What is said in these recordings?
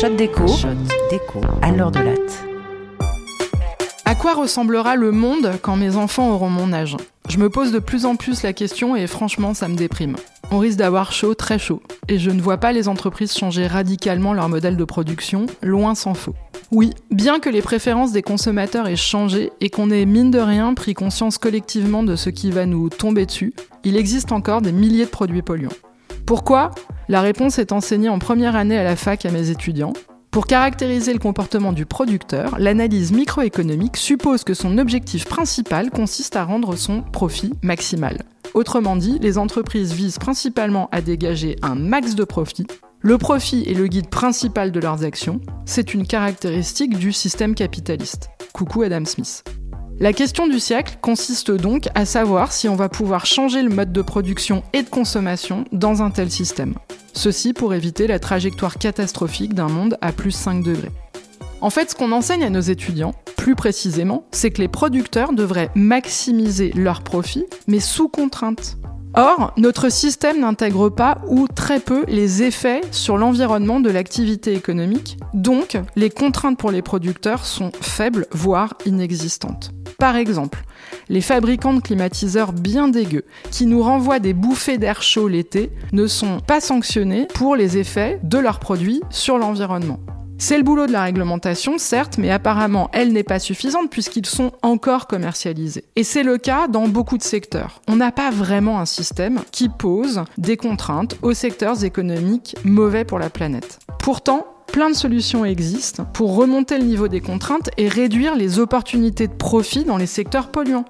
Shot déco. Shot déco. À l'heure de latte. À quoi ressemblera le monde quand mes enfants auront mon âge? Je me pose de plus en plus la question et franchement ça me déprime. On risque d'avoir chaud, très chaud. Et je ne vois pas les entreprises changer radicalement leur modèle de production, loin s'en faut. Oui, bien que les préférences des consommateurs aient changé et qu'on ait mine de rien pris conscience collectivement de ce qui va nous tomber dessus, il existe encore des milliers de produits polluants. Pourquoi? La réponse est enseignée en première année à la fac à mes étudiants. Pour caractériser le comportement du producteur, l'analyse microéconomique suppose que son objectif principal consiste à rendre son profit maximal. Autrement dit, les entreprises visent principalement à dégager un max de profit. Le profit est le guide principal de leurs actions. C'est une caractéristique du système capitaliste. Coucou Adam Smith. La question du siècle consiste donc à savoir si on va pouvoir changer le mode de production et de consommation dans un tel système. Ceci pour éviter la trajectoire catastrophique d'un monde à plus 5 degrés. En fait, ce qu'on enseigne à nos étudiants, plus précisément, c'est que les producteurs devraient maximiser leurs profits, mais sous contrainte. Or, notre système n'intègre pas ou très peu les effets sur l'environnement de l'activité économique, donc les contraintes pour les producteurs sont faibles, voire inexistantes. Par exemple, les fabricants de climatiseurs bien dégueux, qui nous renvoient des bouffées d'air chaud l'été, ne sont pas sanctionnés pour les effets de leurs produits sur l'environnement. C'est le boulot de la réglementation, certes, mais apparemment, elle n'est pas suffisante puisqu'ils sont encore commercialisés. Et c'est le cas dans beaucoup de secteurs. On n'a pas vraiment un système qui pose des contraintes aux secteurs économiques mauvais pour la planète. Pourtant, plein de solutions existent pour remonter le niveau des contraintes et réduire les opportunités de profit dans les secteurs polluants.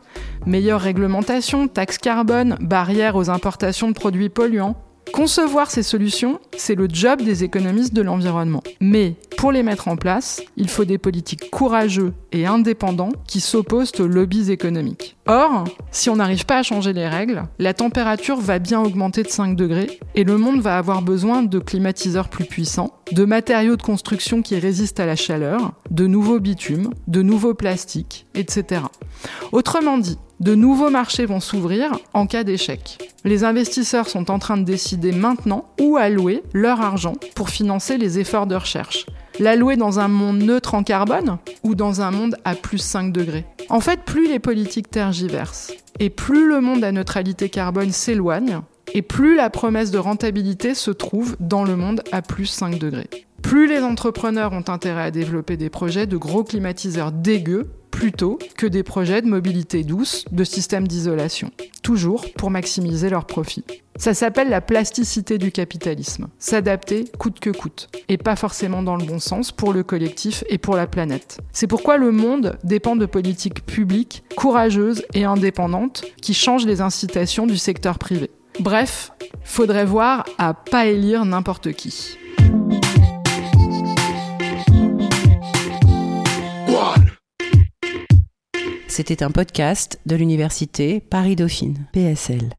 Meilleure réglementation, taxes carbone, barrières aux importations de produits polluants. Concevoir ces solutions, c'est le job des économistes de l'environnement. Mais pour les mettre en place, il faut des politiques courageux et indépendants qui s'opposent aux lobbies économiques. Or, si on n'arrive pas à changer les règles, la température va bien augmenter de 5 degrés et le monde va avoir besoin de climatiseurs plus puissants, de matériaux de construction qui résistent à la chaleur, de nouveaux bitumes, de nouveaux plastiques, etc. Autrement dit, de nouveaux marchés vont s'ouvrir en cas d'échec. Les investisseurs sont en train de décider maintenant où allouer leur argent pour financer les efforts de recherche. L'allouer dans un monde neutre en carbone ou dans un monde à plus 5 degrés? En fait, plus les politiques tergiversent et plus le monde à neutralité carbone s'éloigne, et plus la promesse de rentabilité se trouve dans le monde à plus 5 degrés. Plus les entrepreneurs ont intérêt à développer des projets de gros climatiseurs dégueux plutôt que des projets de mobilité douce, de systèmes d'isolation, toujours pour maximiser leurs profits. Ça s'appelle la plasticité du capitalisme, s'adapter coûte que coûte, et pas forcément dans le bon sens pour le collectif et pour la planète. C'est pourquoi le monde dépend de politiques publiques courageuses et indépendantes qui changent les incitations du secteur privé. Bref, faudrait voir à pas élire n'importe qui. C'était un podcast de l'université Paris-Dauphine, PSL.